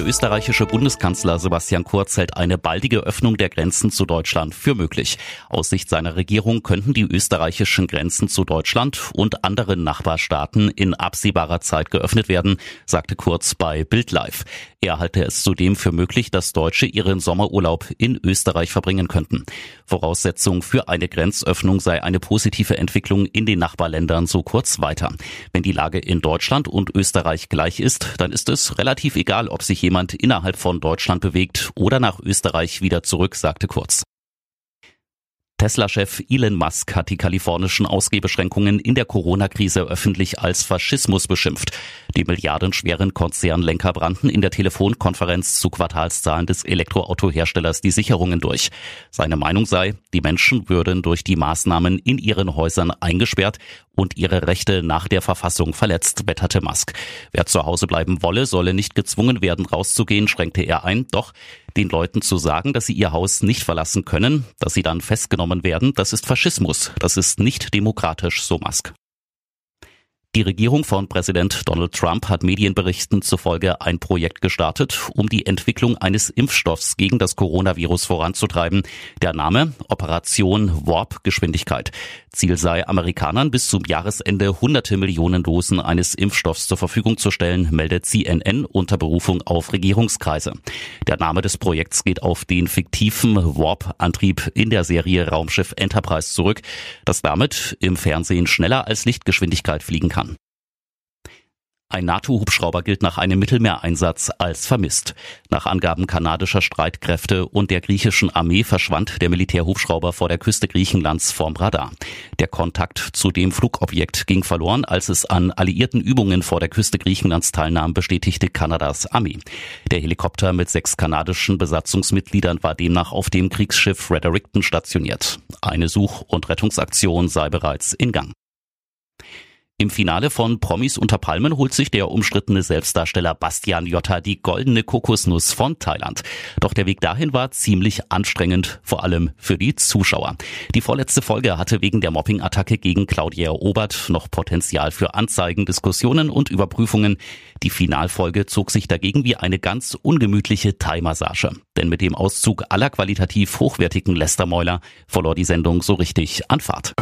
Der österreichische Bundeskanzler Sebastian Kurz hält eine baldige Öffnung der Grenzen zu Deutschland für möglich. Aus Sicht seiner Regierung könnten die österreichischen Grenzen zu Deutschland und anderen Nachbarstaaten in absehbarer Zeit geöffnet werden, sagte Kurz bei Bild. Er halte es zudem für möglich, dass Deutsche ihren Sommerurlaub in Österreich verbringen könnten. Voraussetzung für eine Grenzöffnung sei eine positive Entwicklung in den Nachbarländern so kurz weiter. Wenn die Lage in Deutschland und Österreich gleich ist, dann ist es relativ egal, ob sich jemand innerhalb von Deutschland bewegt oder nach Österreich wieder zurück, sagte Kurz. Tesla-Chef Elon Musk hat die kalifornischen Ausgehbeschränkungen in der Corona-Krise öffentlich als Faschismus beschimpft. Die milliardenschweren Konzernlenker brannten in der Telefonkonferenz zu Quartalszahlen des Elektroautoherstellers die Sicherungen durch. Seine Meinung sei, die Menschen würden durch die Maßnahmen in ihren Häusern eingesperrt und ihre Rechte nach der Verfassung verletzt, wetterte Musk. Wer zu Hause bleiben wolle, solle nicht gezwungen werden, rauszugehen, schränkte er ein. Doch den Leuten zu sagen, dass sie ihr Haus nicht verlassen können, dass sie dann festgenommen werden, das ist Faschismus. Das ist nicht demokratisch, so Musk. Die Regierung von Präsident Donald Trump hat Medienberichten zufolge ein Projekt gestartet, um die Entwicklung eines Impfstoffs gegen das Coronavirus voranzutreiben. Der Name Operation Warp Geschwindigkeit. Ziel sei, Amerikanern bis zum Jahresende hunderte Millionen Dosen eines Impfstoffs zur Verfügung zu stellen, meldet CNN unter Berufung auf Regierungskreise. Der Name des Projekts geht auf den fiktiven Warp-Antrieb in der Serie Raumschiff Enterprise zurück, das damit im Fernsehen schneller als Lichtgeschwindigkeit fliegen kann. Ein NATO-Hubschrauber gilt nach einem Mittelmeereinsatz als vermisst. Nach Angaben kanadischer Streitkräfte und der griechischen Armee verschwand der Militärhubschrauber vor der Küste Griechenlands vom Radar. Der Kontakt zu dem Flugobjekt ging verloren, als es an alliierten Übungen vor der Küste Griechenlands teilnahm, bestätigte Kanadas Armee. Der Helikopter mit sechs kanadischen Besatzungsmitgliedern war demnach auf dem Kriegsschiff Fredericton stationiert. Eine Such- und Rettungsaktion sei bereits in Gang. Im Finale von Promis unter Palmen holt sich der umstrittene Selbstdarsteller Bastian Jotta die goldene Kokosnuss von Thailand. Doch der Weg dahin war ziemlich anstrengend, vor allem für die Zuschauer. Die vorletzte Folge hatte wegen der Mobbing-Attacke gegen Claudia Obert noch Potenzial für Anzeigen, Diskussionen und Überprüfungen. Die Finalfolge zog sich dagegen wie eine ganz ungemütliche Thai-Massage. Denn mit dem Auszug aller qualitativ hochwertigen Lästermäuler verlor die Sendung so richtig an Fahrt.